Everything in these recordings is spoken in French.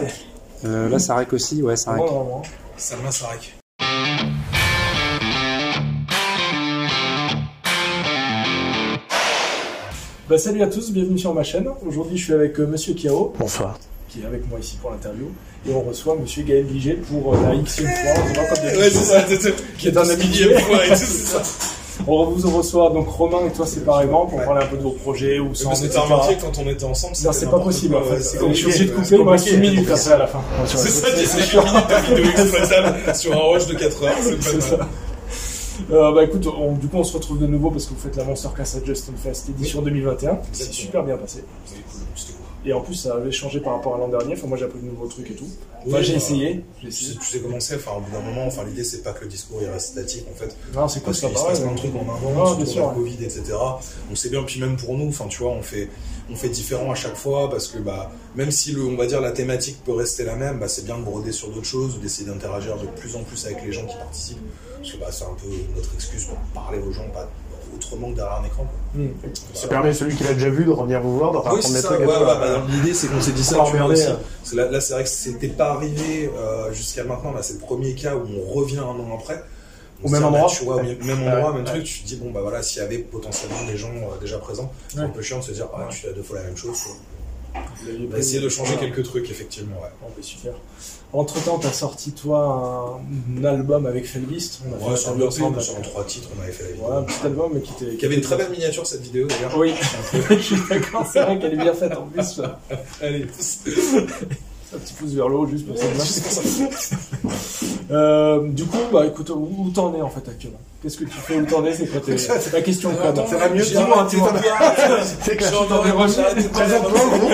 rec Euh, là, ça rec aussi, ouais, ça rec. Vraiment, vraiment. Salma Sarek. Bah, salut à tous, bienvenue sur ma chaîne. Aujourd'hui, je suis avec euh, Monsieur Kiao, Bonsoir. qui est avec moi ici pour l'interview. Et on reçoit Monsieur Gaël Vigel pour euh, la Xème fois, on se voit comme d'habitude. Ouais, c'est ça, c'est ça. Qui est un fois et tout, c'est ça. On vous reçoit donc Romain et toi séparément pour parler un peu de vos projets ou sans. Parce que t'as remarqué quand on était ensemble, Non, c'est pas possible Je suis obligé de couper, il me reste une minute après à la fin. C'est ça, c'est 5 minutes de vidéo exploitable sur un rush de 4 heures, c'est pas mal. Euh, bah écoute, on- du coup on se retrouve de nouveau parce que vous faites la Monster Class à Justin Fest édition 2021. C'est super bien passé. C'était cool. Et en plus ça avait changé par rapport à l'an dernier. Enfin moi j'ai appris de nouveaux trucs et tout. Enfin Oui, j'ai bah, essayé. J'ai Tu sais, essayé. tu sais comment c'est, enfin, au bout d'un moment, enfin, l'idée c'est pas que le discours il reste statique en fait. Non c'est cool ça qu'il se passe plein de trucs en Ouais, surtout sûr, avec le Covid, etc. On sait bien, puis même pour nous, enfin, tu vois, on fait, on fait différent à chaque fois parce que, bah, même si le, on va dire, la thématique peut rester la même, bah, c'est bien de broder sur d'autres choses, d'essayer d'interagir de plus en plus avec les gens qui participent. Parce que, bah, c'est un peu notre excuse pour parler aux gens, pas autrement que derrière un écran. quoi. Hmm. Ça permet à celui qui l'a déjà vu de revenir vous voir, de Oui, c'est des trucs ouais, ouais, bah, l'idée c'est qu'on s'est dit ça, tu vois, aussi. Parce que là, là, c'est vrai que c'était pas arrivé euh, jusqu'à maintenant, là c'est le premier cas où on revient un an après. Au même endroit Tu vois, au même même Ouais, endroit, ouais. même truc, tu te dis, bon bah voilà, s'il y avait potentiellement des gens euh, déjà présents, c'est un peu chiant de se dire, ah, tu fais deux fois la même chose. On va essayer de changer quelques trucs, effectivement, ouais. Bon, bah, super. Entre temps, t'as sorti toi un, un album avec Felvist. On a fait Ouais, sur ensemble. sur trois titres, on avait fait la vidéo. Ouais, un petit album mais qui était. Qui avait une très belle miniature cette vidéo d'ailleurs. Oui, je suis d'accord, c'est vrai qu'elle est bien faite en plus. Allez, Un petit pouce vers le haut juste pour ça. euh, du coup, bah écoute, où t'en es en fait actuellement? Qu'est-ce que tu fais Où t'en es C'est quoi tes... la question Attends, ça va mieux j'ai Dis-moi, arrêté dis-moi. de boire. C'est clair. Présente-toi, gros.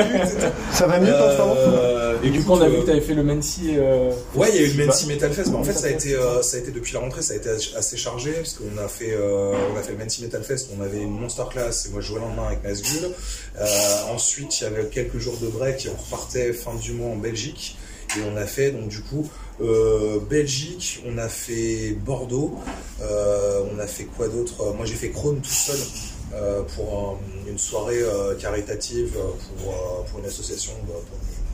Ça va mieux pour l'instant Euh, Et du coup, on a écoute, vu euh, que t'avais fait le Mency. Euh... Ouais, il y a eu le. Mency Metal Fest. mais en fait, ça a été, euh, ça a été depuis la rentrée, ça a été assez chargé parce qu'on a fait, euh, on a fait le Mency Metal Fest. On avait une Monster Class et moi je jouais le lendemain avec Nazgul. Euh, ensuite, il y avait quelques jours de break et on repartait fin du mois en Belgique. Et on a fait donc du coup euh, Belgique, on a fait Bordeaux, euh, on a fait quoi d'autre? Moi j'ai fait Krone tout seul euh, pour un- une soirée euh, caritative euh, pour, euh, une association.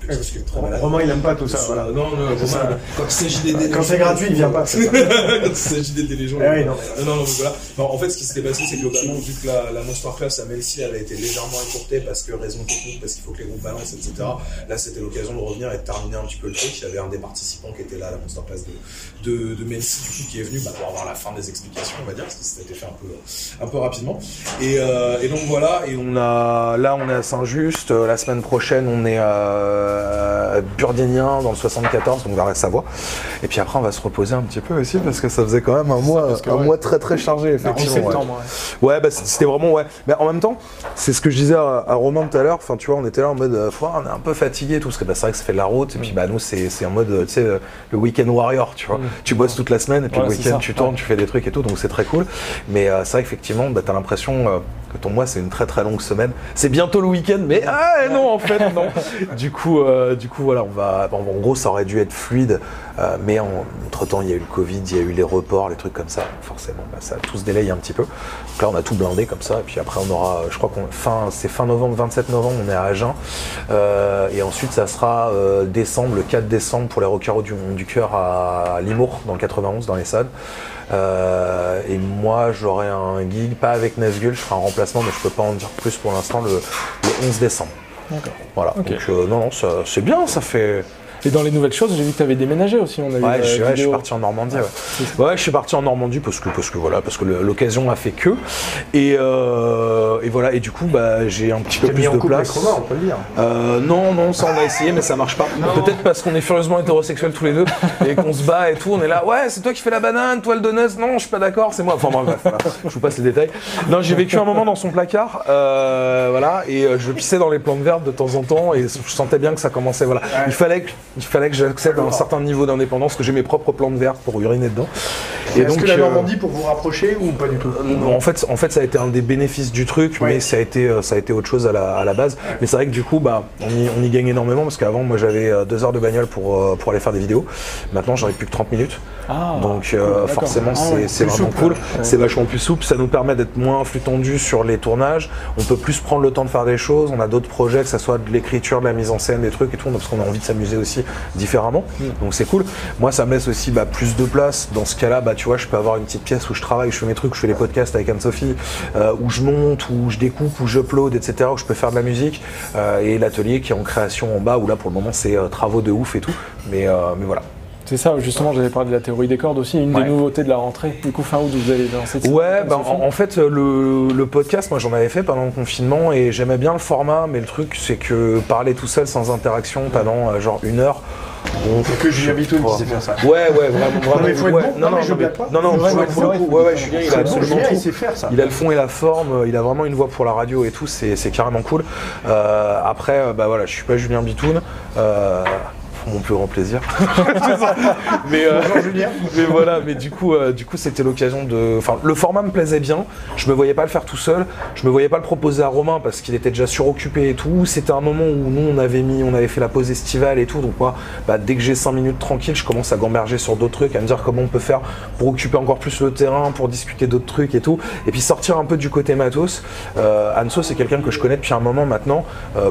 Très malade. Romain, il aime pas tout ça. Voilà. Non, non, C'est ça. quand il s'agit d'aider Quand c'est gratuit, il vient pas. quand il s'agit d'aider les gens. Eh oui, non. non, non, non, voilà. Non, en fait, ce qui s'était passé, c'est que globalement, vu que la, la Monster Class à Melcy, elle a été légèrement écourtée parce que raison technique, parce qu'il faut que les groupes balancent, etc. Là, c'était l'occasion de revenir et de terminer un petit peu le truc. Il y avait un des participants qui était là à la Monster Class de, de, de Melcy, du coup, qui est venu bah, pour avoir la fin des explications, on va dire, parce que ça a été fait un peu, un peu rapidement. Et, euh, et donc voilà, et on a, là, on est à Saint-Just. Euh, La semaine prochaine, on est à Burdénien dans le 74, donc vers la Savoie. Et puis après, on va se reposer un petit peu aussi parce que ça faisait quand même un mois, un ouais. mois très très chargé, En effectivement. ouais. septembre, ouais. Ouais, bah, c'était vraiment, ouais. Mais en même temps, c'est ce que je disais à, à Romain tout à l'heure. Enfin, tu vois, on était là en mode, euh, on est un peu fatigué, tout. Parce que bah, c'est vrai que ça fait de la route. Et puis, bah, nous, c'est en mode, euh, tu sais, euh, le week-end warrior, tu vois. Mm. Tu bosses toute la semaine et puis Ouais, le week-end, tu tournes, tu fais des trucs et tout. Donc, c'est très cool. Mais euh, c'est vrai qu'effectivement, bah, t'as l'impression euh, que ton mois, c'est une très très longue semaine. C'est bientôt le week-end, mais ah, non, en fait, non. du coup, euh, du coup, voilà, on va. En, gros, ça aurait dû être fluide. euh, mais entre temps, il y a eu le Covid, il y a eu les reports, les trucs comme ça. Forcément, bah, ça tout se délaye un petit peu. Donc là, on a tout blindé comme ça. Et puis après, on aura, je crois qu'on fin, c'est fin novembre, 27 novembre, on est à Agen. Euh, et ensuite, ça sera décembre, le 4 décembre pour les Rockers du, du cœur à Limours, dans le 91, dans l'Essonne. Euh, et moi, j'aurai un gig, pas avec Nazgul, je ferai un remplacement, mais je peux pas en dire plus pour l'instant, le 11 décembre. Voilà. Donc, euh, non, non, ça- c'est bien, ça fait. Et dans les nouvelles choses, j'ai vu que t'avais déménagé aussi. On a Ouais, je, suis- ouais, je suis vidéo. parti en Normandie. Ouais. C'est Ouais, je suis parti en Normandie parce que parce que voilà, parce que l'occasion a fait que. Et, euh, et voilà, et du coup, bah, j'ai un petit peu plus mis en de couple avec place. Romain, on peut le dire. Euh, non, non, ça on a essayé, mais ça marche pas. Peut-être parce qu'on est furieusement hétérosexuels tous les deux et qu'on se bat et tout. On est là, ouais, c'est toi qui fais la banane, toi le donut. Non, je suis pas d'accord, c'est moi. Enfin bref, voilà. je vous passe les détails. Non, j'ai vécu un moment dans son placard, euh, voilà, et je pissais dans les plantes vertes de temps en temps et je sentais bien que ça commençait. Voilà, il fallait que il fallait que j'accède à un certain niveau d'indépendance, que j'ai mes propres plantes vertes pour uriner dedans. Et Est-ce que la euh, Normandie pour vous rapprocher ou pas du tout non, en fait, en fait, ça a été un des bénéfices du truc, Ouais. mais ça a été, euh, ça a été autre chose à la, à la base. Mais c'est vrai que du coup, bah, on y, on y gagne énormément parce qu'avant, moi, j'avais euh, deux heures de bagnole pour, euh, pour aller faire des vidéos. Maintenant, j'en ai plus que 30 minutes. Ah, Donc, euh, forcément, Ah c'est c'est vraiment souple. cool. C'est vachement plus souple. Ça nous permet d'être moins flux tendu sur les tournages. On peut plus prendre le temps de faire des choses. On a d'autres projets, que ce soit de l'écriture, de la mise en scène, des trucs et tout, parce qu'on a envie de s'amuser aussi différemment. Donc, c'est cool. Moi, ça me laisse aussi bah, plus de place. Dans ce cas-là, bah, tu vois, je peux avoir une petite pièce où je travaille, je fais mes trucs, je fais les podcasts avec Anne-Sophie, euh, où je monte, où je découpe, où j'upload, etc., où je peux faire de la musique. Euh, et l'atelier qui est en création en bas, où là, pour le moment, c'est euh, travaux de ouf et tout. Mais, mais voilà. C'est ça, justement, j'avais parlé de la théorie des cordes aussi, une Ouais. des nouveautés de la rentrée. Du coup, fin août, vous allez lancer cette Ouais, bah, en, en fait, le, le podcast, moi j'en avais fait pendant le confinement et j'aimais bien le format, mais le truc c'est que parler tout seul sans interaction pendant euh, genre une heure. bon, C'est que Julien Bitoun qui sait faire ça. Ouais, ouais, vraiment, vraiment. mais faut être ouais. bon. Non, mais je blague pas. Non, non, ouais, pour c'est le vrai. coup, ouais, ouais, Julien, il a absolument il tout. sait faire ça. Il a le fond et la forme, euh, il a vraiment une voix pour la radio et tout, c'est carrément cool. Euh, après, bah voilà, je suis pas Julien Bitoun. Euh, mon plus grand plaisir. mais, euh, Bonjour Julien. mais voilà, mais du coup, euh, du coup, c'était l'occasion de. Enfin, le format me plaisait bien. Je me voyais pas le faire tout seul. Je me voyais pas le proposer à Romain parce qu'il était déjà suroccupé et tout. C'était un moment où nous, on avait mis, on avait fait la pause estivale et tout. Donc moi, bah, dès que j'ai 5 minutes tranquille, je commence à gamberger sur d'autres trucs, à me dire comment on peut faire pour occuper encore plus le terrain, pour discuter d'autres trucs et tout. Et puis sortir un peu du côté matos. Euh, Anso, c'est quelqu'un que je connais depuis un moment maintenant,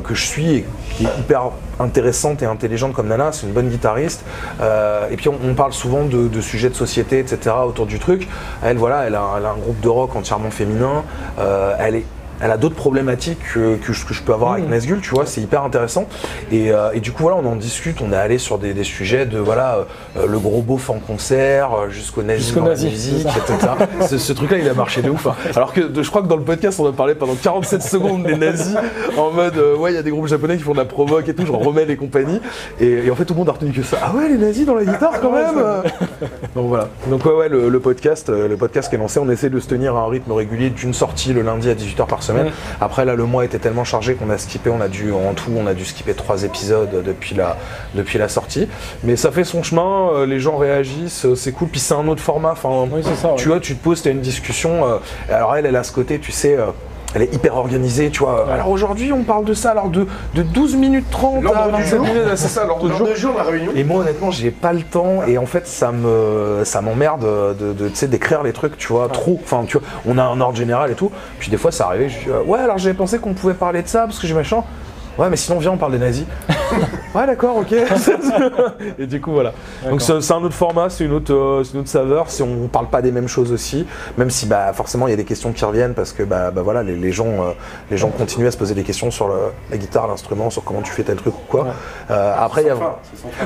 que je suis et qui est hyper intéressante et intelligente comme Nana. C'est une bonne guitariste. Euh, et puis on, parle souvent de, sujets de société, etc. autour du truc. Elle, voilà, elle a, elle a un groupe de rock entièrement féminin. Euh, elle est elle a d'autres problématiques que, que, que je peux avoir avec Nesgul, tu vois, c'est hyper intéressant. Et, euh, et du coup, voilà, on en discute, on est allé sur des, des sujets de, voilà, euh, le gros beauf en concert, euh, jusqu'au nazi Jusqu'au dans la nazi, musique, etc. ce ce truc-là, il a marché de ouf. hein. Alors que de- je crois que dans le podcast, on a parlé pendant 47 secondes des nazis, en mode, euh, ouais, il y a des groupes japonais qui font de la provoque et tout, genre Rommel et compagnie. Et, et en fait, tout le monde a retenu que ça. Ah ouais, les nazis dans la guitare quand même euh. Donc voilà. Donc ouais, ouais, le, le podcast, le podcast qui est lancé, on essaie de se tenir à un rythme régulier d'une sortie le lundi à 18h par semaine. Après là, le mois était tellement chargé qu'on a skippé, on a dû en tout, on a dû skipper trois épisodes depuis la depuis la sortie. Mais ça fait son chemin, euh, les gens réagissent, euh, c'est cool. Puis c'est un autre format. Enfin, Oui, ça. ouais. tu vois, tu te poses, tu as une discussion. euh, alors elle, elle a ce côté, tu sais. Elle est hyper organisée, tu vois. Alors aujourd'hui, on parle de ça, alors de, de 12 minutes 30 à L'ordre du 27 jour. minutes, c'est ça, l'ordre du jour. de jour la réunion. Et moi honnêtement j'ai pas le temps et en fait ça me ça m'emmerde de, de d'écrire les trucs tu vois trop enfin tu vois on a un ordre général et tout puis des fois ça arrivait je dis euh, ouais alors j'avais pensé qu'on pouvait parler de ça parce que j'ai machin ouais mais sinon viens on parle des nazis ouais d'accord ok et du coup voilà donc c'est un autre format c'est une autre euh, c'est une autre saveur si on parle pas des mêmes choses aussi même si bah forcément il y a des questions qui reviennent parce que bah, bah voilà les, les gens euh, les gens continuent à se poser des questions sur le- la guitare l'instrument sur comment tu fais tel truc ou quoi Euh, après il y a fin.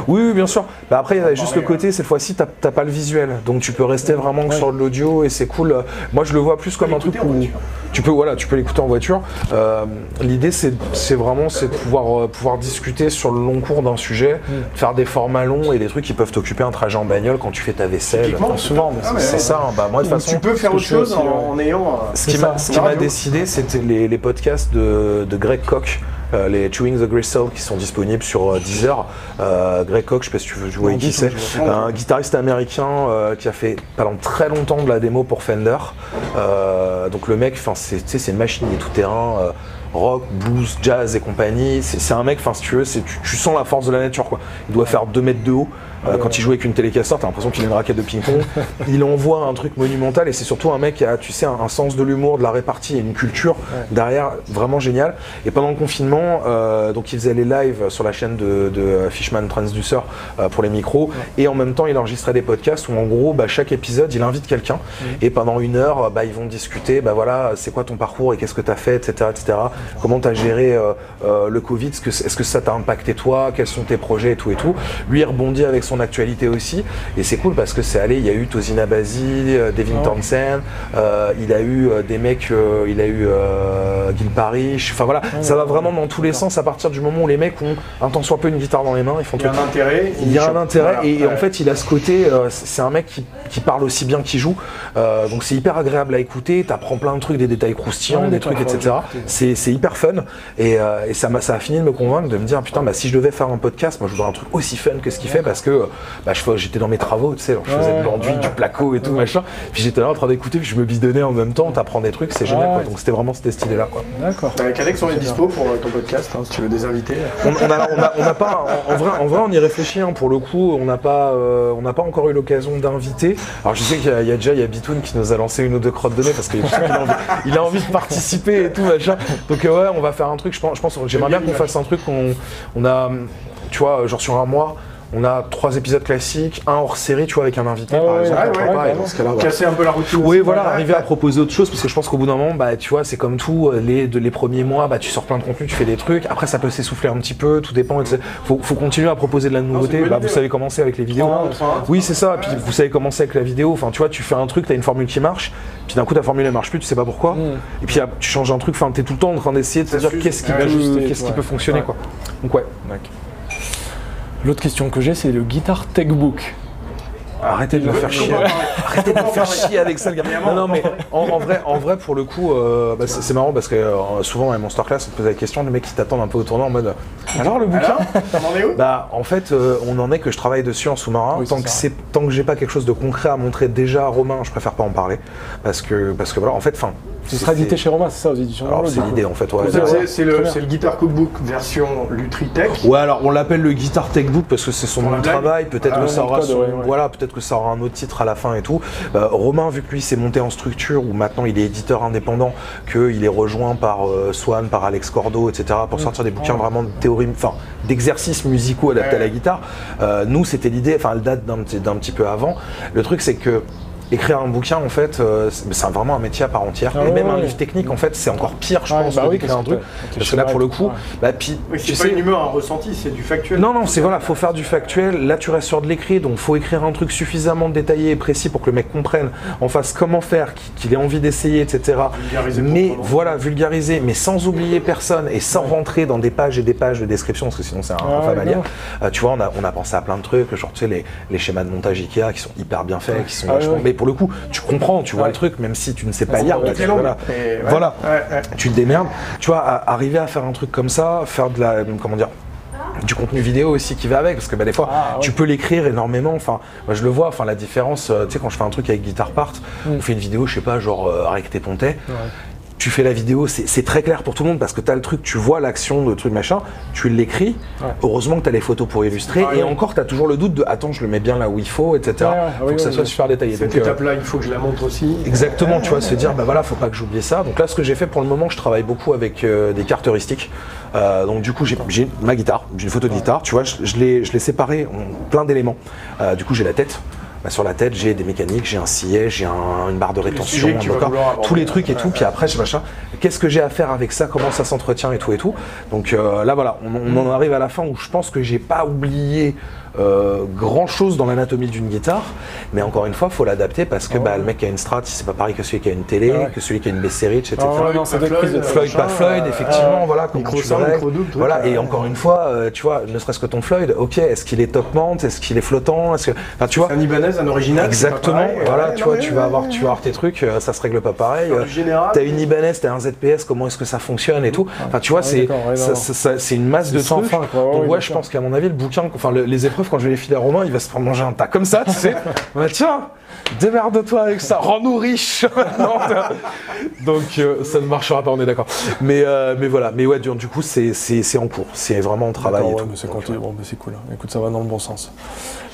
oui, oui, bien sûr. Bah après, il y a juste le côté, cette fois-ci, t'as t'as pas le visuel. Donc tu peux rester vraiment Ouais. sur de l'audio et c'est cool. Moi, je le vois plus comme un truc où voiture. tu peux, voilà, tu peux l'écouter en voiture. Euh, L'idée, c'est c'est vraiment c'est de pouvoir, euh, pouvoir discuter sur le long cours d'un sujet, faire des formats longs et des trucs qui peuvent t'occuper un trajet en bagnole quand tu fais ta vaisselle. Souvent, Ah, C'est ouais. ça. hein. Bah, moi, de toute Donc, façon, tu peux faire autre chose aussi, en, en ayant. euh, ce qui C'est m'a ça. ce qui m'a décidé, c'était les, les podcasts de, de Greg Koch, euh, les Chewing the Gristle, qui sont disponibles sur euh, Deezer. Euh, Greg Koch, je sais pas si tu veux jouer Non, qui c'est, vois un guitariste américain euh, qui a fait pendant très longtemps de la démo pour Fender. Euh, donc le mec, tu c'est une machine, il est tout terrain. Rock, blues, jazz et compagnie. C'est un mec, enfin si tu veux, tu sens la force de la nature quoi. Il doit faire 2 mètres de haut. Euh, quand il joue avec une télécaster, t'as l'impression qu'il a une raquette de ping-pong. il envoie un truc monumental et c'est surtout un mec qui a, tu sais, un, un sens de l'humour, de la répartie et une culture derrière vraiment génial. Et pendant le confinement, euh, donc il faisait les lives sur la chaîne de, de Fishman Transducer euh, pour les micros et en même temps il enregistrait des podcasts où en gros, bah, chaque épisode, il invite quelqu'un et pendant une heure, euh, bah, ils vont discuter, bah voilà, c'est quoi ton parcours et qu'est-ce que tu as fait, etc., etc. Comment tu as géré euh, euh, le Covid, est-ce que, est-ce que ça t'a impacté toi, quels sont tes projets et tout et tout? Lui, il rebondit avec son actualité aussi et c'est cool parce que c'est allé, il y a eu Tozina Basile, euh, Devin Ah. Townsend, euh, il a eu euh, des mecs, euh, il a eu euh, Gil Parrish, enfin voilà, ça va vraiment dans tous les sens à partir du moment où les mecs ont un tant soit peu une guitare dans les mains, ils font Il y a un intérêt. Il y a un intérêt Voilà. et Ouais. en fait il a ce côté, c'est un mec qui, qui parle aussi bien qu'il joue, donc c'est hyper agréable à écouter, t'apprends plein de trucs, des détails croustillants, Ouais, des trucs, etc. C'est hyper fun. Et, et ça, m'a, ça a fini de me convaincre de me dire putain, bah, si je devais faire un podcast, moi je voudrais un truc aussi fun que ce qu'il fait parce que bah, je, fais- j'étais dans mes travaux, tu sais, alors je faisais Ouais, de l'enduit, ouais. du placo et tout machin. Puis j'étais là en train d'écouter, puis je me bidonnais en même temps, t'apprends des trucs, c'est génial. Ouais. quoi. Donc c'était vraiment c'était stylé là quoi. D'accord. Avec Alex, on est dispo pour euh, ton podcast, hein, si tu veux des invités. On, on a, on a- on a pas, en, en vrai, en vrai, on y réfléchit. hein, pour le coup, on n'a pas, euh, on n'a pas encore eu l'occasion d'inviter. Alors, je sais qu'il y, a- il y a déjà, il y a Bitoun qui nous a lancé une ou deux crottes de nez parce qu'il a, envie- il a envie de participer et tout machin. Donc euh, ouais, on va faire un truc. Je pense, je pense, j'aimerais bien qu'on fasse un truc. qu'on on a, tu vois, genre sur un mois. On a trois épisodes classiques, un hors série, tu vois, avec un invité Ah par ouais, exemple. ouais, ouais. Casser un peu la routine. Oui, voilà, arriver à proposer autre chose, parce que je pense qu'au bout d'un moment, bah, tu vois, c'est comme tout, euh, les, de, les premiers mois, bah, tu sors plein de contenu, tu fais des trucs, après ça peut s'essouffler un petit peu, tout dépend, etc. Faut, faut continuer à proposer de la nouveauté, bah, vous savez comment c'est avec les vidéos. Oui, c'est ça, puis vous savez comment c'est avec la vidéo, enfin, tu vois, tu fais un truc, t'as une formule qui marche, puis d'un coup ta formule elle marche plus, tu sais pas pourquoi, Mm. et puis tu changes un truc, enfin, t'es tout le temps en train d'essayer de te dire qu'est-ce qui, qu'est-ce qui peut fonctionner, quoi. Donc ouais, L'autre question que j'ai, c'est le Guitar Tech Book. arrêtez de me faire chier. Arrêtez de me faire chier avec ça, le gars. Non, non, mais en, en vrai, en vrai, pour le coup, euh, bah, c'est c'est marrant parce que euh, souvent, à Masterclass, on te pose la question, les mecs qui t'attendent un peu au tournant en mode Alors le bouquin T'en en es où Bah, en fait, euh, on en est que je travaille dessus en sous-marin. Oui, tant, c'est que c'est- tant que j'ai pas quelque chose de concret à montrer déjà à Romain, je préfère pas en parler. Parce que, parce que voilà, en fait, enfin. Ce sera édité chez Romain, c'est ça, aux éditions Alors, c'est l'idée en fait, ouais. C'est- le, le Guitar Cookbook version Lutritech. Ouais, alors on l'appelle le Guitar Tech Book parce que c'est son nom de travail. Peut-être Ah, que ça aura code, son, ouais, ouais. voilà, peut-être que ça aura un autre titre à la fin et tout. Euh, Romain, vu que lui s'est monté en structure où maintenant il est éditeur indépendant, qu'il est rejoint par euh, Swan, par Alex Cordo, etc. Mm. pour sortir des bouquins vraiment de théorie, enfin d'exercices musicaux adaptés à la guitare. Euh, nous, c'était l'idée. Enfin, elle date d'un petit, d'un petit peu avant. Le truc, c'est que Écrire un bouquin, en fait, euh, c'est vraiment un métier à part entière. Ah et même ouais, un ouais. livre technique, en fait, c'est encore pire, je pense, bah que oui, d'écrire un truc. Parce que là, pour le coup, Ouais. bah, puis, Oui, c'est pas sais, une humeur, un ressenti, c'est du factuel. non, non, c'est voilà, faut faire du factuel. Là, tu restes sur de l'écrit, donc faut écrire un truc suffisamment détaillé et précis pour que le mec comprenne, en face comment faire, qu'il- ait envie d'essayer, etc. Vulgariser Mais voilà, vulgariser, mais sans oublier personne et sans rentrer dans des pages et des pages de description, parce que sinon c'est infâme à lire. Euh, tu vois, on a, on a pensé à plein de trucs, genre tu sais, les, les schémas de montage Ikea qui sont hyper bien faits, qui sont Ah vachement. ouais. Mais pour le coup, tu comprends, tu vois Ouais. le truc, même si tu ne sais pas lire. bah, tu- voilà. Ouais. Ouais, ouais. tu te démerdes. Tu vois, à- arriver à faire un truc comme ça, faire de la, comment dire, du contenu vidéo aussi qui va avec, parce que bah, des fois, Ah, ouais. tu peux l'écrire énormément. Enfin, moi je le vois. Enfin, la différence, euh, tu sais, quand je fais un truc avec Guitar Part, Mm. on fait une vidéo, je sais pas, genre euh, avec tes pontais. Tu fais la vidéo, c'est très clair pour tout le monde parce que tu as le truc, tu vois l'action de truc machin, tu l'écris. Ouais. Heureusement que tu as les photos pour illustrer. Ah, et oui. encore, tu as toujours le doute de attends, je le mets bien là où il faut, etc. Faut oui, que ça oui, soit super détaillé. Cette euh, étape-là, il faut que je la montre aussi. Exactement, tu vois, se dire, bah voilà, faut pas que j'oublie ça. Donc là, ce que j'ai fait pour le moment, je travaille beaucoup avec euh, des cartes heuristiques. Euh, donc du coup, j'ai ma guitare, j'ai une photo de guitare, tu vois, je, l'ai je l'ai séparée en plein d'éléments. Euh, du coup, j'ai la tête. Bah, sur la tête, j'ai des mécaniques, j'ai un siège, j'ai un- une barre de rétention, tous les trucs et Ouais, tout. Puis après, je machin. Qu'est-ce que j'ai à faire avec ça? Comment ça s'entretient et tout et tout? Donc euh, là, voilà, on, on en arrive à la fin où je pense que j'ai pas oublié euh, grand chose dans l'anatomie d'une guitare, mais encore une fois, faut l'adapter parce que bah, le mec qui a une Strat, c'est pas pareil que celui qui a une télé, Ah ouais. que celui qui a une Bass etc. Ah ouais, non, Floyd, pas Floyd, euh, effectivement, voilà, micro tu règles. micro double, Voilà, et encore une fois, euh, tu vois, ne serait-ce que ton Floyd, ok, est-ce qu'il est top mount, est-ce qu'il est flottant, est-ce que, enfin, tu vois, Un Ibanez, un original. exactement, pareil. voilà, tu vois, tu vas avoir, tu vas avoir tes trucs, ça se règle pas pareil. T'as une Ibanez, t'as un ZPS, comment est-ce que ça fonctionne et tout. Enfin, tu vois, c'est une masse de ouais, Donc ouais, je pense qu'à mon avis, le bouquin, enfin le- les quand je vais les filer à Romain, il va se prendre manger un tas comme ça, tu sais. bah tiens, démerde-toi avec ça, rends-nous riches. Non, Donc euh, ça ne marchera pas, on est d'accord. Mais euh, mais voilà, mais ouais, du, coup, c'est c'est c'est en cours, c'est vraiment en travail. Ouais, mais c'est conti- bon, c'est cool. hein. Écoute, ça va dans le bon sens.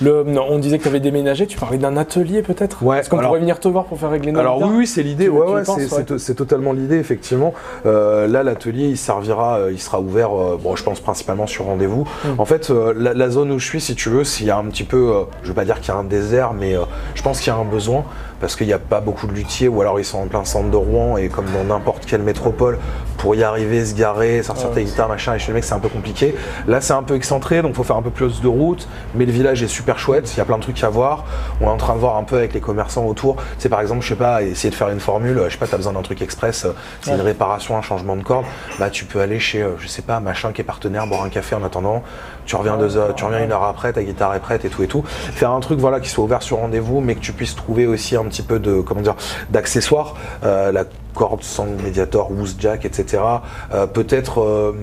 Le, non, on disait que tu avais déménagé, tu parlais d'un atelier peut-être? Ouais, Est-ce qu'on pourrait venir te voir pour faire régler nos Alors oui, oui, c'est l'idée. Ouais, c'est- ouais. totalement l'idée, effectivement. Euh, là, l'atelier, il servira, euh, il sera ouvert. euh, bon, je pense principalement sur rendez-vous. Mm. En fait, euh, la, la zone où je suis, si tu veux, s'il y a un petit peu, euh, je veux pas dire qu'il y a un désert, mais euh, je pense qu'il y a un besoin parce qu'il n'y a pas beaucoup de luthiers, ou alors ils sont en plein centre de Rouen et comme dans n'importe quelle métropole, pour y arriver, se garer, sortir Ouais. tes guitares, machin, et chez le mec, c'est un peu compliqué. Là, c'est un peu excentré, donc faut faire un peu plus de route. Mais le village est super chouette. Il y a plein de trucs à voir. On est en train de voir un peu avec les commerçants autour. C'est par exemple, je sais pas, essayer de faire une formule. Je sais pas, t'as besoin d'un truc express. C'est une réparation, un changement de corde. Bah, tu peux aller chez, euh, je sais pas, machin qui est partenaire, boire un café en attendant. tu reviens deux heures, tu reviens une heure après, ta guitare est prête et tout et tout. Faire un truc voilà qui soit ouvert sur rendez-vous, mais que tu puisses trouver aussi un petit peu de comment dire d'accessoires, euh, la corde sans médiator, Woos Jack, etc. Euh, peut-être euh,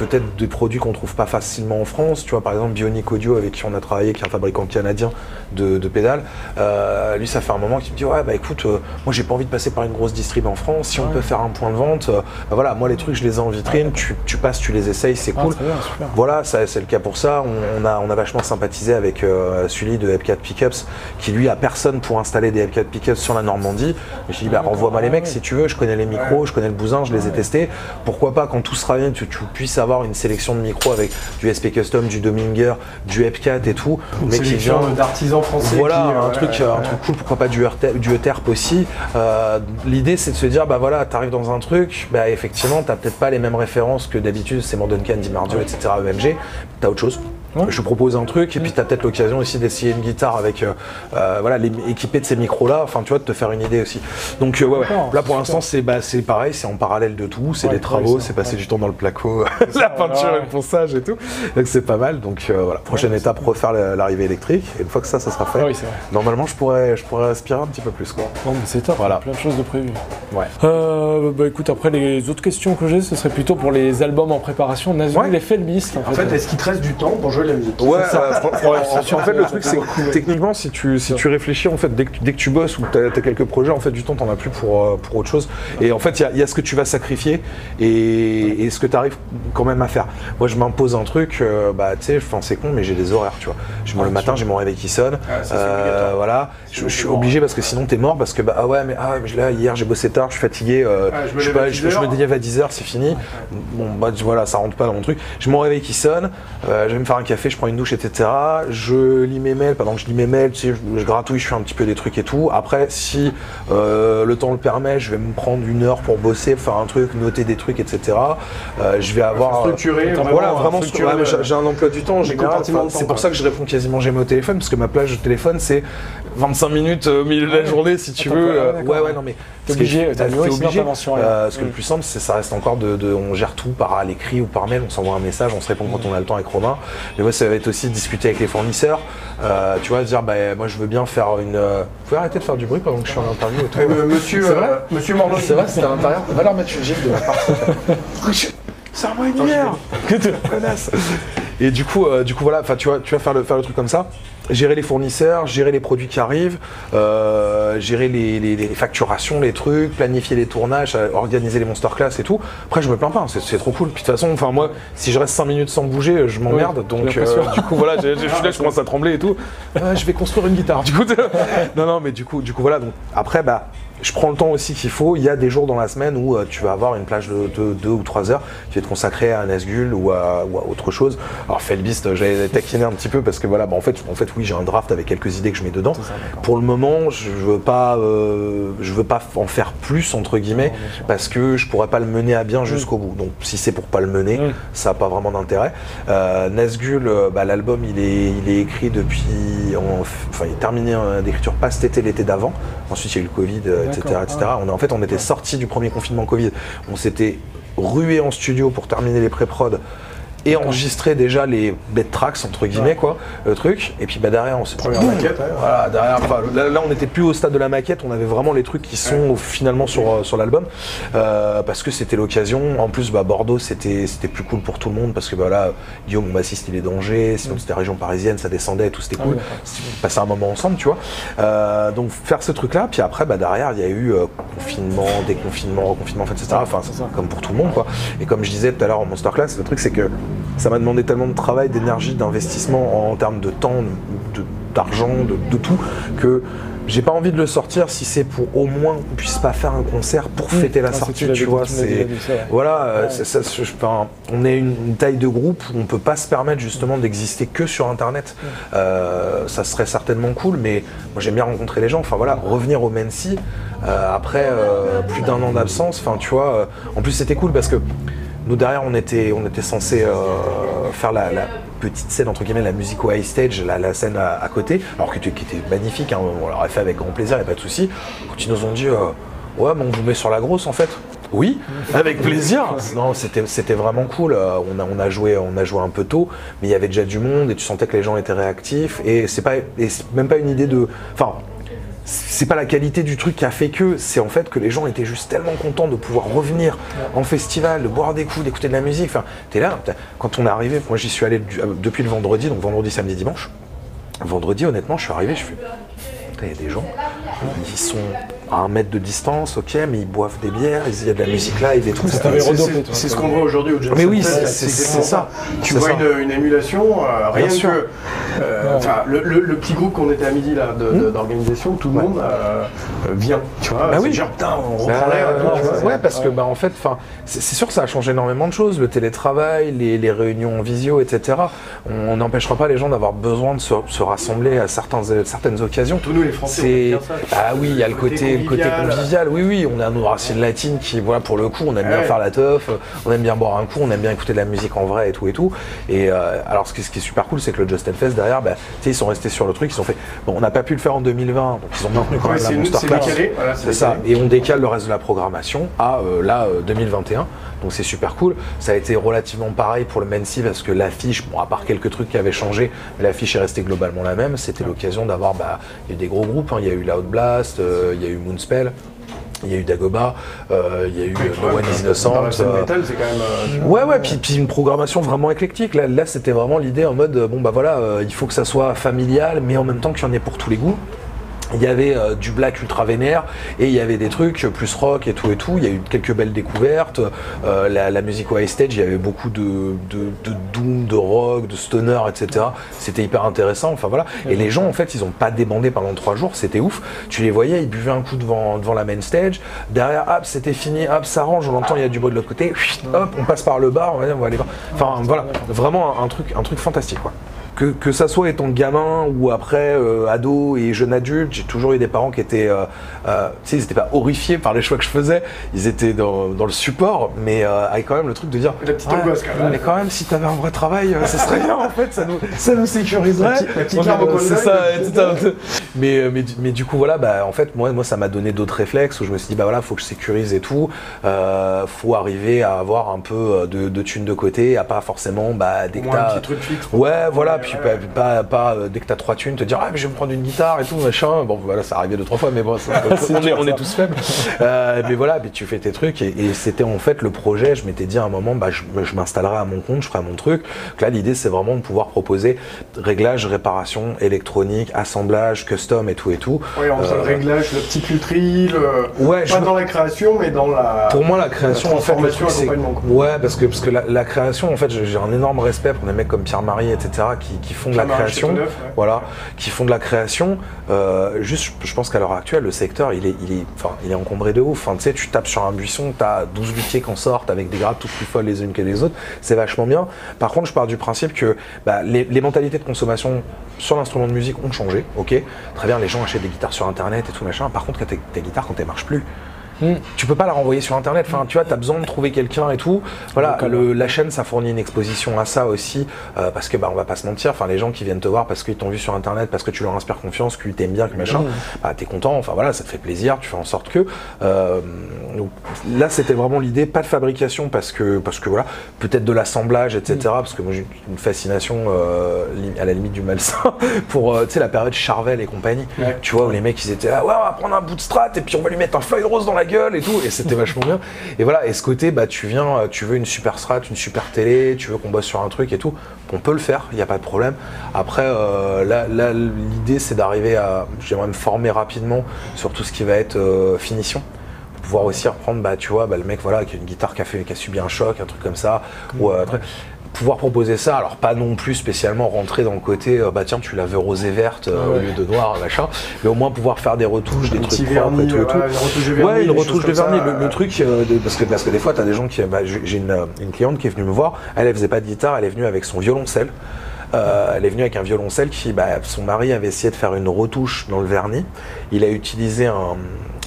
peut-être des produits qu'on trouve pas facilement en France. Tu vois, par exemple, Bionic Audio, avec qui on a travaillé, qui est un fabricant canadien de, de pédales. Euh, lui, ça fait un moment qu'il me dit Ouais, bah écoute, euh, moi j'ai pas envie de passer par une grosse distrib en France. Si on peut faire un point de vente, euh, bah, voilà, moi les trucs, je les ai en vitrine. Tu, tu passes, tu les essayes, c'est Ah, cool. bien. Voilà, c'est le cas pour ça. On, on a, on a vachement sympathisé avec euh, Sully de F4 Pickups, qui lui a personne pour installer des F4 Pickups sur la Normandie. Je lui ai dit, bah, renvoie-moi les mecs si tu veux, je connais les micros, je connais le bousin, je les ai testés. Pourquoi pas, quand tout sera bien, tu, tu puisses avoir une sélection de micros avec du SP Custom, du Dominger, du F4 et tout, Une mais qui vient d'artisans français. voilà, qui, euh, un, ouais, truc, ouais, un ouais. truc cool, pourquoi pas du, ETERP aussi. Euh, L'idée, c'est de se dire, bah voilà, t'arrives dans un truc, bah effectivement, t'as peut-être pas les mêmes références que d'habitude, c'est Mordenkan, Dimardio, etc., EMG, t'as autre chose. Ouais. Je propose un truc, et puis t'as peut-être l'occasion aussi d'essayer une guitare avec, euh, euh, voilà, les, équipé de ces micros-là, enfin, tu vois, de te faire une idée aussi. Donc, euh, ouais, ouais. D'accord, Là, pour l'instant, c'est bah, c'est pareil, c'est en parallèle de tout, c'est Ouais, des travaux, c'est passer ouais. du temps dans le placo, la peinture ouais. et le ponçage et tout. Donc, c'est pas mal. Donc, euh, voilà, prochaine étape, refaire la- l'arrivée électrique, et une fois que ça, ça sera fait. Oui, c'est vrai. Normalement, je pourrais, je pourrais aspirer un petit peu plus, quoi. Bon, mais c'est top, Voilà. plein de choses de prévues. Ouais. Euh, bah écoute, après les autres questions que j'ai, ce serait plutôt pour les albums en préparation. Nazgûl Ouais. et Felbist, en En fait. fait, est-ce qu'il te reste du temps pour jouer de la musique Ouais, ça. euh, en, fait, le truc, c'est que techniquement, si tu, si tu réfléchis, en fait, dès que, dès que tu bosses ou que tu as, quelques projets, en fait, du temps, t'en as plus pour, euh, pour autre chose. Et en fait, il y y, a ce que tu vas sacrifier et, et ce que tu arrives quand même à faire. Moi, je m'impose un truc, euh, bah, tu sais, enfin, c'est con, mais j'ai des horaires, tu vois. Je, le matin, j'ai mon réveil qui sonne. Ah, ça, Euh, voilà. Je, je suis obligé parce que sinon, t'es mort parce que, bah, ah ouais, mais ah, là, hier, j'ai bossé tard, je suis fatigué. euh, Ah, je me je, pas, 10 je, je me heures. lève à 10h, c'est fini. Bon, bah, voilà, ça rentre pas dans mon truc. J'ai mon réveil qui sonne, je vais me faire un café, je prends une douche, etc. Je lis mes mails, pendant que je lis mes mails, tu sais, je, je gratouille, je fais un petit peu des trucs et tout. Après, si euh, le temps le permet, je vais me prendre une heure pour bosser, faire un truc, noter des trucs, etc. Euh, je vais avoir. Structuré, Voilà, vraiment, structuré, ouais, j'ai- euh, j'ai un emploi du temps temps, C'est pour ça que je réponds quasiment jamais au téléphone, parce que ma plage de téléphone, c'est 25 minutes euh, au milieu de la journée, si tu Attends, veux. ouais, Euh. Ouais, ouais, non, mais. T'es ce obligé, t'as t'es obligé. Euh, parce que le plus simple, c'est ça reste encore de, de- on gère tout par à l'écrit ou par mail, on s'envoie un message, on se répond quand on a le temps avec Romain. Mais moi, ça va être aussi discuter avec les fournisseurs. Euh, tu vois, dire, bah, moi, je veux bien faire une. euh, Vous pouvez arrêter de faire du bruit pendant que je suis en interview et tout. Euh, monsieur, C'est vrai euh, monsieur Morneau. C'est vrai, c'était à l'intérieur. Va leur mettre une gifle de ma part. Serre-moi une bière Connasse Et du coup, du coup voilà, tu vois, tu vas faire le, faire le truc comme ça. Gérer les fournisseurs, gérer les produits qui arrivent, euh, gérer les, les- les facturations, les trucs, planifier les tournages, organiser les monster class et tout. Après, je me plains pas, c'est trop cool. Puis de toute façon, enfin moi, si je reste 5 minutes sans bouger, je m'emmerde. Donc euh, du coup voilà, j'ai- j'ai- je suis là, je commence à trembler et tout. Euh, je vais construire une guitare. Du coup, non non, mais du coup, du coup voilà. Donc après, bah je prends le temps aussi qu'il faut. Il y a des jours dans la semaine où euh, tu vas avoir une plage de 2 ou 3 heures qui être consacrée à Nazgul ou à, ou à autre chose. Alors Felbist, euh, j'avais taquiné un petit peu parce que voilà, bah, en, fait, en fait, oui, j'ai un draft avec quelques idées que je mets dedans. ça. Pour le moment, je veux pas, euh, je veux pas en faire plus entre guillemets Non, parce que je pourrais pas le mener à bien jusqu'au bout. Donc si c'est pour pas le mener, ça n'a pas vraiment d'intérêt. Euh, Nazgul, bah, l'album il est, il est écrit depuis, en- enfin il est terminé d'écriture pas cet été, l'été d'avant. Ensuite il y a eu le Covid, etc., etc. On est, en fait on était sorti du premier confinement Covid. On s'était rué en studio pour terminer les pré-prod et enregistrer déjà les bed tracks entre guillemets quoi, le truc. Et puis bah derrière on s'est Première maquette, ouais. voilà, derrière, enfin, là, là, on n'était plus au stade de la maquette, on avait vraiment les trucs qui sont finalement sur, euh, sur l'album, euh, parce que c'était l'occasion. En plus, bah, Bordeaux, c'était c'était plus cool pour tout le monde, parce que bah, là, Guillaume, mon bassiste, il est d'Angers, sinon c'était région parisienne, ça descendait, et tout, c'était Ah cool. passer un moment ensemble, tu vois. Euh, donc faire ce truc-là, puis après, bah, derrière, il y a eu euh, confinement, déconfinement, reconfinement, etc. Enfin, c'est ça. comme pour tout le monde, quoi. Et comme je disais tout à l'heure en masterclass, le truc, c'est que ça m'a demandé tellement de travail, d'énergie, d'investissement en, termes de temps, de- d'argent, de, de tout, que j'ai pas envie de le sortir si c'est pour au moins qu'on puisse pas faire un concert pour fêter la Ah, sortie, tu vois. C'est voilà, euh, Ouais. c'est- ça, je- enfin, on est une, une taille de groupe où on peut pas se permettre justement d'exister que sur Internet. Euh, ça serait certainement cool, mais moi j'aime bien rencontrer les gens. Enfin voilà, revenir au Mency euh, après euh, plus d'un an d'absence. Enfin tu vois, en plus c'était cool parce que nous derrière on était on était censé euh, faire la, petite scène entre guillemets la musique au high stage, la, scène à, côté, alors qui était magnifique. hein, on l'aurait fait avec grand plaisir, y a pas de souci. Quand ils nous ont dit euh, ouais, mais on vous met sur la grosse en fait. Oui, avec plaisir. Non, c'était vraiment cool. Euh, On a joué on a joué un peu tôt, mais il y avait déjà du monde et tu sentais que les gens étaient réactifs et c'est pas et même pas une idée de enfin c'est pas la qualité du truc qui a fait que, c'est en fait que les gens étaient juste tellement contents de pouvoir revenir en festival, de boire des coups, d'écouter de la musique. Enfin, t'es là, quand on est arrivé, moi j'y suis allé euh, depuis le vendredi, donc vendredi, samedi, dimanche. Vendredi, honnêtement, je suis arrivé, je fais. Il y a des gens, ils sont à un mètre de distance, ok, mais ils boivent des bières, il y a de la musique live et tout. Ça c'est- ce qu'on voit aujourd'hui au Mais oui, c'est- ça. Tu vois une, une émulation, euh, rien que euh, le, le- le petit groupe qu'on était à midi là de- d'organisation, tout le monde euh, vient. Tu vois, Bah c'est genre putain, on reprend Bah, l'air. ouais, parce que bah, en fait, enfin, c'est sûr que ça a changé énormément de choses, le télétravail, les, les réunions en visio, etc. On n'empêchera pas les gens d'avoir besoin de se, se rassembler à certains, certaines occasions. Tous nous les Français, ah oui, il y a le côté, le côté convivial. Oui, oui, on a nos racines latines qui, voilà, pour le coup, on aime bien faire la teuf, on aime bien boire un coup, on aime bien écouter de la musique en vrai et tout et tout. Et euh, alors, ce qui, ce qui est super cool, c'est que le Justin Fest derrière, bah, ils sont restés sur le truc, ils ont fait. Bon, on n'a pas pu le faire en 2020, donc ils ont maintenu quand même la Monster c'est Class. voilà, ça, et on décale le reste de la programmation à euh, là euh, 2021. Donc c'est super cool. Ça a été relativement pareil pour le Mency parce que l'affiche, bon à part quelques trucs qui avaient changé, l'affiche est restée globalement la même. C'était l'occasion d'avoir, bah, il y a eu des gros groupes. hein. Il y a eu Loud Blast, euh, il y a eu Moonspell, il y a eu Dagoba, euh, il y a eu euh, No One Is Innocent. Euh, c'est quand même. euh. Ouais, ouais, puis, puis une programmation vraiment éclectique. Là, là c'était vraiment l'idée en mode, bon, bah voilà, il faut que ça soit familial, mais en même temps qu'il y en ait pour tous les goûts. Il y avait euh, du black ultra vénère et il y avait des trucs plus rock et tout et tout. Il y a eu quelques belles découvertes. Euh, la, musique high stage, il y avait beaucoup de, doom, de rock, de stoner, etc. C'était hyper intéressant. Enfin voilà. Et les gens, en fait, ils ont pas débandé pendant trois jours. C'était ouf. Tu les voyais, ils buvaient un coup devant, devant la main stage. Derrière, hop, c'était fini. Hop, ça range. On entend, il y a du bruit de l'autre côté. Hop, on passe par le bar. On va, aller voir. Enfin voilà, vraiment un, truc, un truc fantastique. Que, que ça soit étant gamin ou après euh, ado et jeune adulte, j'ai toujours eu des parents qui étaient, euh, euh, tu sais, ils étaient pas horrifiés par les choix que je faisais, ils étaient dans, dans le support, mais euh, avec quand même le truc de dire, La petite angoisse, quand même. mais quand même, si t'avais un vrai travail, euh, ça serait bien en fait, ça nous, ça nous sécuriserait. C'est ça. Mais, euh, mais, du- mais du coup, voilà, bah, en fait, moi, moi ça m'a donné d'autres réflexes où je me suis dit, bah voilà, faut que je sécurise et tout, euh, faut arriver à avoir un peu euh, de, de thunes de côté, à pas forcément, bah, Au que. Ouais, voilà, puis ouais, pas, ouais. pas, pas, euh, dès que t'as trois thunes, te dire ah mais je vais me prendre une guitare et tout machin. Bon voilà, ça arrivait deux trois fois, mais bon, ça- on, est, on est tous faibles. Euh, mais voilà, puis tu fais tes trucs et, et c'était en fait le projet. Je m'étais dit à un moment, bah je, je m'installerai à mon compte, je ferai mon truc. Donc là, l'idée c'est vraiment de pouvoir proposer réglage, réparation, électronique, assemblage, custom et tout et tout. Entre le Euh, réglage, le petit lutherie, le... Ouais, pas je- dans la création, mais dans la. Pour moi, la création, La en fait, le truc, c'est- ouais, parce que parce que la, la création, en fait, j'ai j'ai un énorme respect pour des mecs comme Pierre Marie, etc., qui, qui font de la création, ouais. voilà, qui font de la création. Euh, juste, je- pense qu'à l'heure actuelle, le secteur, il est, il est, enfin, il est encombré de ouf. Enfin, tu sais, tu tapes sur un buisson, t'as 12 luthiers qui en sortent avec des grappes toutes plus folles les unes que les autres. C'est vachement bien. Par contre, je pars du principe que bah, les, les mentalités de consommation sur l'instrument de musique ont changé. Ok, très bien, les gens achètent des guitares sur Internet et tout machin. Par contre, quand tes, tes guitares, quand elles marchent plus, tu peux pas la renvoyer sur internet. Enfin, tu vois, tu as besoin de trouver quelqu'un et tout. Voilà, le- la chaîne, ça fournit une exposition à ça aussi, euh, parce que bah, on va pas se mentir. Enfin, les gens qui viennent te voir parce qu'ils t'ont vu sur internet, parce que tu leur inspires confiance, qu'ils t'aiment bien, que machin, bah, t'es content. Enfin voilà, ça te fait plaisir. Tu fais en sorte que. euh, donc, là, c'était vraiment l'idée, pas de fabrication parce que parce que voilà, peut-être de l'assemblage, etc. Parce que moi j'ai une fascination euh, à la limite du malsain pour tu sais la période Charvel et compagnie. Tu vois où les mecs ils étaient là, ouais, on va prendre un bout de strat et puis on va lui mettre un feuille rose dans la gueule et tout, et c'était vachement bien. Et voilà, et ce côté, bah tu viens, euh, tu veux une super strat, une super télé, tu veux qu'on bosse sur un truc et tout, on peut le faire, il n'y a pas de problème. Après, euh, là, l'idée c'est d'arriver à, j'aimerais me former rapidement sur tout ce qui va être euh, finition pour pouvoir aussi reprendre, bah, tu vois, bah, le mec voilà, qui a une guitare qui a, fait, qui a subi un choc, un truc comme ça, ou euh, pouvoir proposer ça, alors pas non plus spécialement rentrer dans le côté, euh, bah tiens, tu la veux rose et verte euh, au lieu de noir, machin, mais au moins pouvoir faire des retouches, des Un trucs propres et vernis, tout et tout. retouche de vernis, Ouais, une retouche de vernis. Le, le euh, truc, euh, de- parce, que, parce que des fois, tu as des gens qui. bah, j'ai une cliente qui est venue me voir. Elle, elle faisait pas de guitare, elle est venue avec son violoncelle. Euh, elle est venue avec un violoncelle qui, bah, son mari avait essayé de faire une retouche dans le vernis. Il a utilisé un,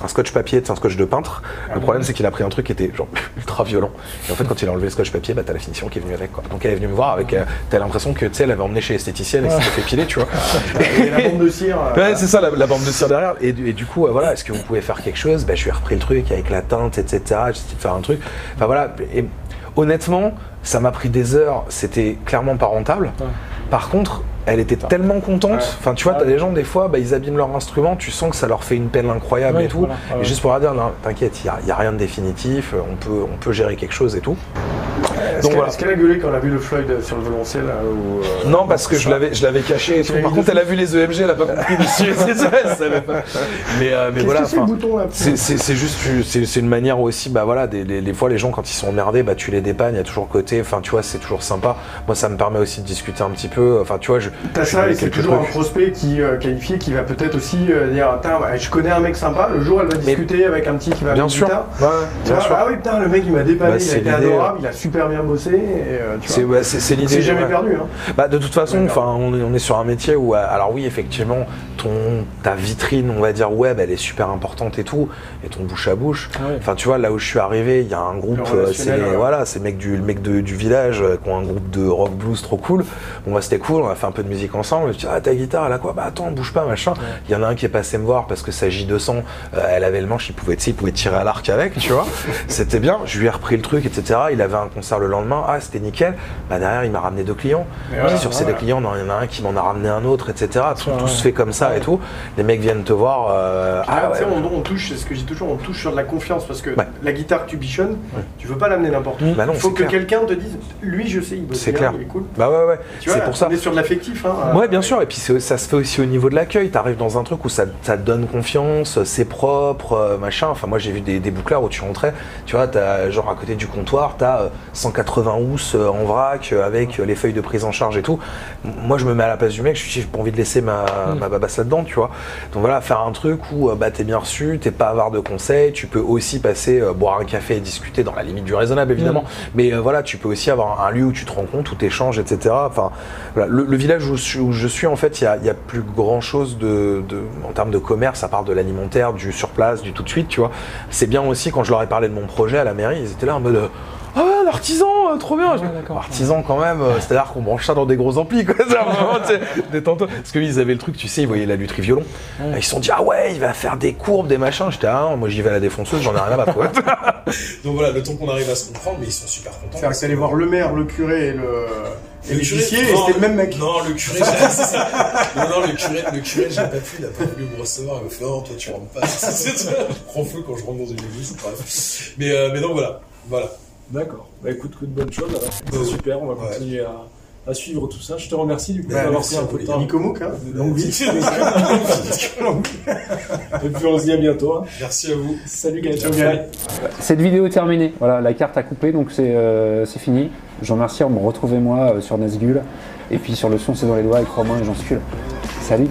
un scotch papier, c'est un scotch de peintre. Le problème, c'est qu'il a pris un truc qui était genre ultra violent. Et en fait, quand il a enlevé le scotch papier, bah, t'as la finition qui est venue avec. Quoi. Donc elle est venue me voir avec. euh, t'as l'impression que tu sais, elle avait emmené chez l'esthéticienne et s'était fait piler, tu vois. Et la bande de cire. euh, Ouais, c'est ça, la, la bande de cire derrière. Et, du- et du coup, euh, voilà, est-ce que vous pouvez faire quelque chose? Bah, Je lui ai repris le truc avec la teinte, etc. J'ai essayé de faire un truc. Enfin voilà. Et honnêtement, ça m'a pris des heures. C'était clairement pas rentable. Ouais. Par contre, elle était tellement contente. Ouais. Enfin, tu vois, t'as Ouais. des gens, des fois, bah, ils abîment leur instrument, tu sens que ça leur fait une peine incroyable Ouais, et tout. voilà. Et juste pour leur dire, non, t'inquiète, il n'y a, rien de définitif, on peut, on peut gérer quelque chose et tout. Est-ce Donc qu'elle voilà. est-ce qu'elle a gueulé quand elle a vu le Floyd sur le violoncelle euh, Non, parce que je l'avais, je l'avais caché. et tout. Par contre, elle a vu les EMG, elle a pas compris dessus. C'est ça, elle savait pas. Mais, euh, mais voilà. que c'est le enfin, bouton là C'est c'est- c'est juste, c'est c'est une manière aussi, bah voilà, des, fois les gens quand ils sont emmerdés, bah tu les dépannes, il y a toujours côté, enfin tu vois, c'est toujours sympa. Moi ça me permet aussi de discuter un petit peu, enfin tu vois, je. T'as je ça et c'est toujours un prospect qui euh, qualifié qui va peut-être aussi euh, dire Attends, ouais, je connais un mec sympa, le jour elle va discuter avec un petit qui va Bien sûr. Ouais, bien vois, sûr. ah oui putain le mec il m'a dépanné, Bah, il a été adorable, il a super bien bossé euh, C'est l'idée. C'est jamais perdu hein. Bah, de toute façon, enfin, on est, on est sur un métier où, euh, alors oui, effectivement, ton, ta vitrine, on va dire web, elle est super importante et tout, et ton bouche à bouche. Ah. Enfin, tu vois, là où je suis arrivé, il y a un groupe, euh, c'est ouais. voilà, c'est mec du, le mec de- du village qui ont un groupe de rock blues trop cool. Bon, bah, c'était cool, on a fait un peu de musique ensemble. Je dit, ah, ta guitare, elle a quoi? Bah, attends, bouge pas, machin. Il y en a un qui est passé me voir parce que sa J200, euh, elle avait le manche, il pouvait, il pouvait tirer à l'arc avec, tu vois. C'était bien. Je lui ai repris le truc, etc. Il avait un concert le lendemain. Ah, c'était nickel. Bah, derrière, il m'a ramené deux clients. Et voilà, sur ces voilà. deux clients, non, il y en a un qui m'en a ramené un autre, etc. Tout, Ouais, tout ouais. se fait comme ça et tout. Les mecs viennent te voir. euh, Ah, ah, tu ouais. on, on touche, c'est ce que j'ai toujours, on touche sur de la confiance parce que Ouais. la guitare que tu bichonnes, tu veux pas l'amener n'importe où. Bah non, Il faut que quelqu'un te dise, lui je sais, il bosse C'est bien, clair. il est cool. Bah ouais, ouais. Tu C'est pour ça. on est sur de l'affectif. Hein, Ouais, bien euh, sûr. Et puis ça se fait aussi au niveau de l'accueil. Tu arrives dans un truc où ça, ça te donne confiance, c'est propre, euh, machin. Enfin, moi j'ai vu des, des bouclards où tu rentrais, tu vois, t'as genre à côté du comptoir, t'as euh, 180 housses euh, en vrac euh, avec euh, les feuilles de prise en charge et tout. Moi je me mets à la place du mec, je suis pas envie de laisser ma, ma babasse là-dedans, tu vois. Donc voilà, faire un truc où bah, t'es bien reçu, t'es pas avare de conseils, tu peux aussi passer euh, boire un café et discuter dans la limite du raisonnable évidemment. Mais euh, voilà, tu peux aussi avoir un lieu où tu te rends compte, où tu échanges, etc. Enfin, voilà, le, le village où je, suis- où je suis, en fait, il y a, plus grand chose de, de- en termes de commerce, à part de l'alimentaire, du sur place, du tout de suite, tu vois. C'est bien aussi quand je leur ai parlé de mon projet à la mairie, ils étaient là en mode. Ah ouais, un artisan, euh, trop bien. D'accord. artisan quand même, euh, c'est-à-dire qu'on branche ça dans des gros amplis, quoi. C'est vraiment, tu sais, détends-toi. Parce qu'ils avaient le truc, tu sais, ils voyaient la lutherie violon. Ils se sont dit, ah ouais, il va faire des courbes, des machins. J'étais, ah non, moi j'y vais à la défonceuse, j'en ai rien à battre. ouais. Donc voilà, le temps qu'on arrive à se comprendre, mais ils sont super contents. C'est-à-dire que voir le maire, le curé et le, et Le le curé- huissier, et non, c'était le même mec. Non, le curé, ça. Non, non, le curé, le curé, j'ai pas pu, il a pas voulu me recevoir, il m'a fait, non, toi, tu rentres pas. C'est- prends feu quand je rentre dans une église, bref. Mais, euh, mais donc voilà, voilà. D'accord. Bah écoute, que de bonnes choses alors. C'est super, on va Ouais. continuer à, à suivre tout ça. Je te remercie du coup Bah, d'avoir pris un peu de temps. Nico Mouk, hein. Longue vie. Et puis on se dit à bientôt. hein. Merci à vous. Salut Gaël. Cette vidéo est terminée. Voilà, la carte a coupé, donc c'est euh, c'est fini. Je vous remercie. Retrouvez-moi euh, sur Nazgul. Et puis sur le son, c'est dans les doigts. Et crois-moi, j'en suis là. Salut.